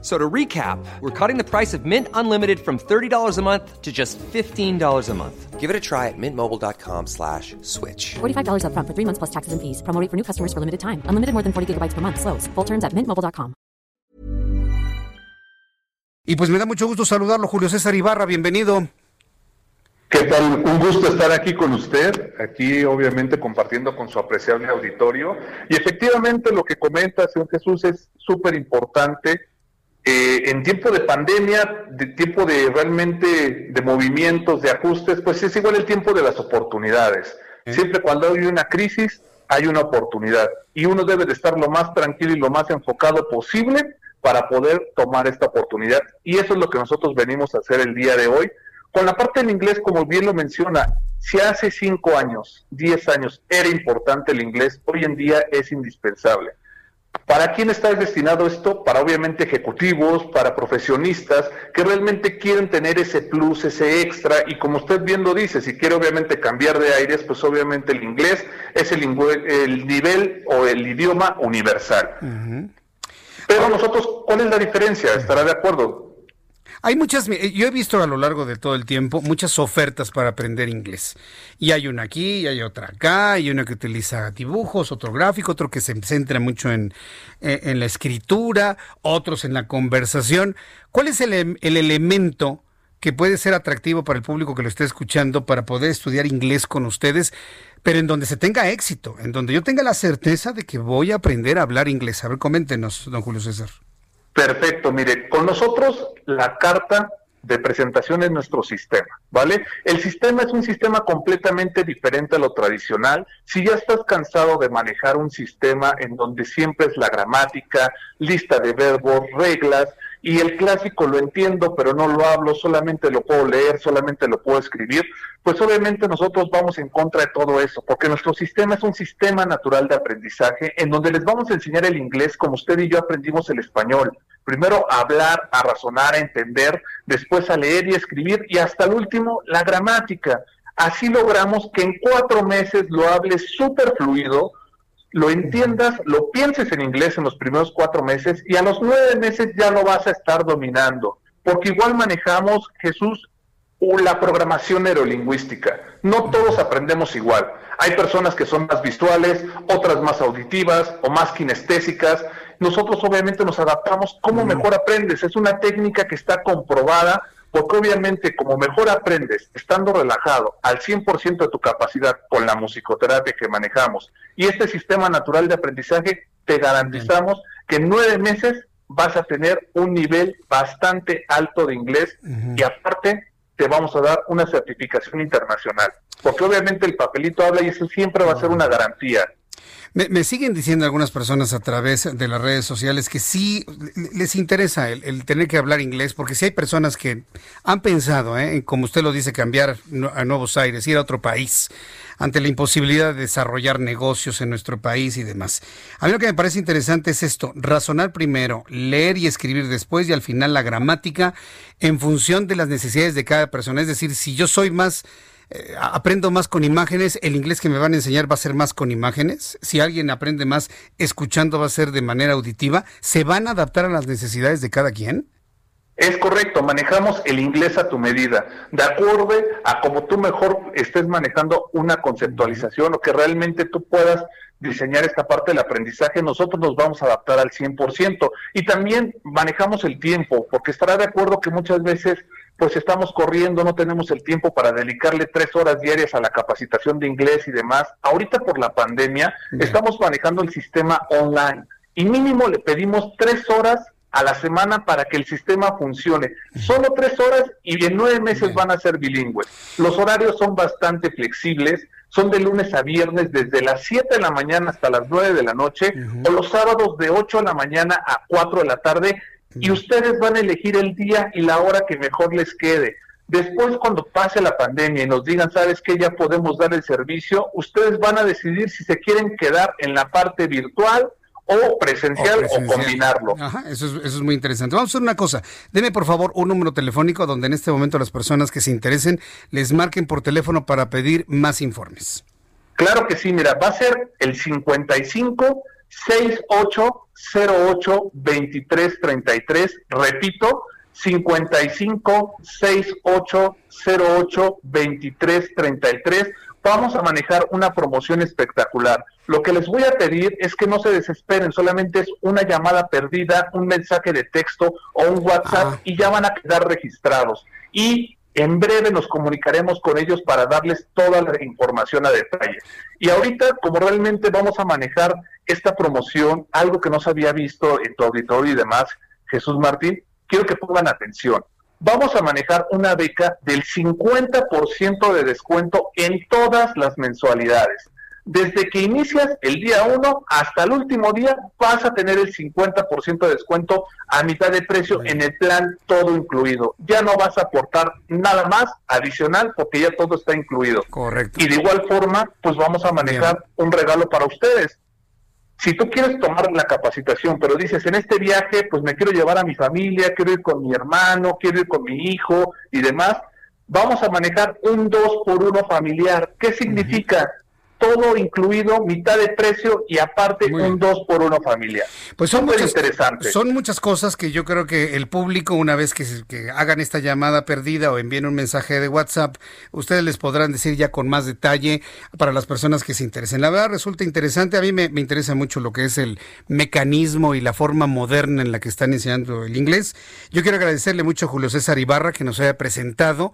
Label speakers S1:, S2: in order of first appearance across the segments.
S1: So to recap, we're cutting the price of Mint Unlimited from $30 a month to just $15 a month. Give it a try at mintmobile.com slash switch.
S2: $45 up front for three months plus taxes and fees. Promo rate for new customers for limited time. Unlimited more than 40 gigabytes per month. Slows. Full terms at mintmobile.com.
S3: Y pues me da mucho gusto saludarlo, Julio César Ibarra. Bienvenido.
S4: ¿Qué tal? Un gusto estar aquí con usted, aquí obviamente compartiendo con su apreciable auditorio. Y efectivamente lo que comenta, señor Jesús, es súper importante eh, en tiempo de pandemia, de tiempo de realmente de movimientos, de ajustes, pues es igual el tiempo de las oportunidades. Siempre cuando hay una crisis, hay una oportunidad. Y uno debe de estar lo más tranquilo y lo más enfocado posible para poder tomar esta oportunidad. Y eso es lo que nosotros venimos a hacer el día de hoy. Con la parte del inglés, como bien lo menciona, si hace cinco años, diez años era importante el inglés, hoy en día es indispensable. ¿Para quién está destinado esto? Para obviamente ejecutivos, para profesionistas que realmente quieren tener ese plus, ese extra y como usted bien lo dice, si quiere obviamente cambiar de aires, pues obviamente el inglés es el, el nivel o el idioma universal. Pero nosotros, ¿cuál es la diferencia? ¿Estará de acuerdo?
S3: Hay muchas, yo he visto a lo largo de todo el tiempo muchas ofertas para aprender inglés. Y hay una aquí, y hay otra acá, y una que utiliza dibujos, otro gráfico, otro que se centra mucho en, la escritura, otros en la conversación. ¿Cuál es el, el elemento que puede ser atractivo para el público que lo esté escuchando para poder estudiar inglés con ustedes, pero en donde se tenga éxito, en donde yo tenga la certeza de que voy a aprender a hablar inglés? A ver, coméntenos, don Julio César.
S4: Perfecto, mire, con nosotros la carta de presentación es nuestro sistema, ¿vale? El sistema es un sistema completamente diferente a lo tradicional. Si ya estás cansado de manejar un sistema en donde siempre es la gramática, lista de verbos, reglas, y el clásico lo entiendo, pero no lo hablo, solamente lo puedo leer, solamente lo puedo escribir, pues obviamente nosotros vamos en contra de todo eso, porque nuestro sistema es un sistema natural de aprendizaje en donde les vamos a enseñar el inglés como usted y yo aprendimos el español. Primero a hablar, a razonar, a entender, después a leer y escribir y hasta el último la gramática. Así logramos que en cuatro meses lo hables súper fluido, lo entiendas, lo pienses en inglés en los primeros cuatro meses y a los nueve meses ya lo vas a estar dominando. Porque igual manejamos, Jesús, la programación neurolingüística. No todos aprendemos igual. Hay personas que son más visuales, otras más auditivas o más kinestésicas. Nosotros obviamente nos adaptamos. ¿Cómo mejor aprendes? Es una técnica que está comprobada porque obviamente como mejor aprendes estando relajado al 100% de tu capacidad con la musicoterapia que manejamos y este sistema natural de aprendizaje, te garantizamos que en nueve meses vas a tener un nivel bastante alto de inglés y aparte te vamos a dar una certificación internacional. Porque obviamente el papelito habla y eso siempre va a ser una garantía.
S3: Me, siguen diciendo algunas personas a través de las redes sociales que sí les interesa el, tener que hablar inglés, porque si hay personas que han pensado, ¿eh? como usted lo dice, cambiar a Nuevos Aires, ir a otro país, ante la imposibilidad de desarrollar negocios en nuestro país y demás. A mí lo que me parece interesante es esto, razonar primero, leer y escribir después y al final la gramática en función de las necesidades de cada persona. Es decir, si yo soy más eh, aprendo más con imágenes, el inglés que me van a enseñar va a ser más con imágenes. Si alguien aprende más escuchando, va a ser de manera auditiva. ¿Se van a adaptar a las necesidades de cada quien?
S4: Es correcto, manejamos el inglés a tu medida, de acuerdo a como tú mejor estés manejando una conceptualización o que realmente tú puedas diseñar esta parte del aprendizaje, nosotros nos vamos a adaptar al 100%. Y también manejamos el tiempo, porque estará de acuerdo que muchas veces pues estamos corriendo, no tenemos el tiempo para dedicarle tres horas diarias a la capacitación de inglés y demás. Ahorita por la pandemia estamos manejando el sistema online y mínimo le pedimos tres horas a la semana para que el sistema funcione. Solo tres horas y en nueve meses van a ser bilingües. Los horarios son bastante flexibles, son de lunes a viernes desde las 7 de la mañana hasta las 9 de la noche o los sábados de 8 de la mañana a 4 de la tarde y ustedes van a elegir el día y la hora que mejor les quede. Después, cuando pase la pandemia y nos digan, sabes que ya podemos dar el servicio, ustedes van a decidir si se quieren quedar en la parte virtual o presencial o, combinarlo.
S3: Ajá, eso es, eso es muy interesante. Vamos a hacer una cosa. Deme por favor un número telefónico donde en este momento las personas que se interesen les marquen por teléfono para pedir más informes.
S4: Claro que sí, mira, va a ser el 55 6808 2333, repito, 55 6808 2333 vamos a manejar una promoción espectacular. Lo que les voy a pedir es que no se desesperen, solamente es una llamada perdida, un mensaje de texto o un WhatsApp ah. y ya van a quedar registrados. Y en breve nos comunicaremos con ellos para darles toda la información a detalle. Y ahorita, como realmente vamos a manejar esta promoción, algo que no se había visto en tu auditorio y demás, Jesús Martín, quiero que pongan atención vamos a manejar una beca del 50% de descuento en todas las mensualidades. Desde que inicias el día 1 hasta el último día vas a tener el 50% de descuento a mitad de precio en el plan todo incluido. Ya no vas a aportar nada más adicional porque ya todo está incluido.
S3: Correcto.
S4: Y de igual forma, pues vamos a manejar un regalo para ustedes si tú quieres tomar la capacitación, pero dices, en este viaje, pues me quiero llevar a mi familia, quiero ir con mi hermano, quiero ir con mi hijo y demás, vamos a manejar un 2 por 1 familiar. ¿Qué significa? Todo incluido, mitad de precio y aparte un 2 por 1 familia.
S3: Pues son muchas, son muchas cosas que yo creo que el público, una vez que, que, hagan esta llamada perdida o envíen un mensaje de WhatsApp, ustedes les podrán decir ya con más detalle para las personas que se interesen. La verdad resulta interesante, a mí me, me interesa mucho lo que es el mecanismo y la forma moderna en la que están enseñando el inglés. Yo quiero agradecerle mucho a Julio César Ibarra que nos haya presentado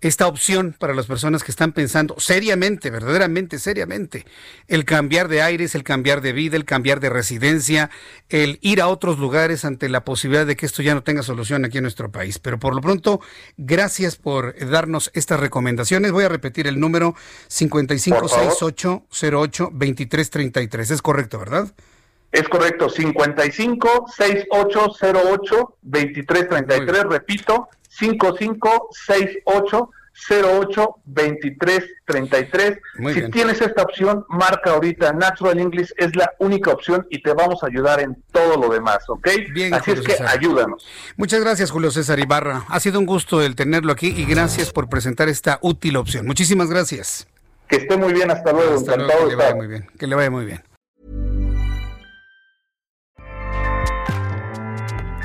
S3: esta opción para las personas que están pensando seriamente, verdaderamente seriamente, el cambiar de aires, el cambiar de vida, el cambiar de residencia, el ir a otros lugares ante la posibilidad de que esto ya no tenga solución aquí en nuestro país. Pero por lo pronto, gracias por darnos estas recomendaciones. Voy a repetir el número 5568082333. Es correcto, ¿verdad?
S4: Es correcto, 55 6808 2333, repito, 5568 08 23 33. si tienes esta opción, marca ahorita Natural English es la única opción y te vamos a ayudar en todo lo demás, ¿ok? Bien, Así es que ayúdanos.
S3: Muchas gracias, Julio César Ibarra. Ha sido un gusto el tenerlo aquí y gracias por presentar esta útil opción. Muchísimas gracias.
S4: Que esté muy bien, hasta luego. Encantado
S3: que le vaya muy bien. Que le vaya muy bien.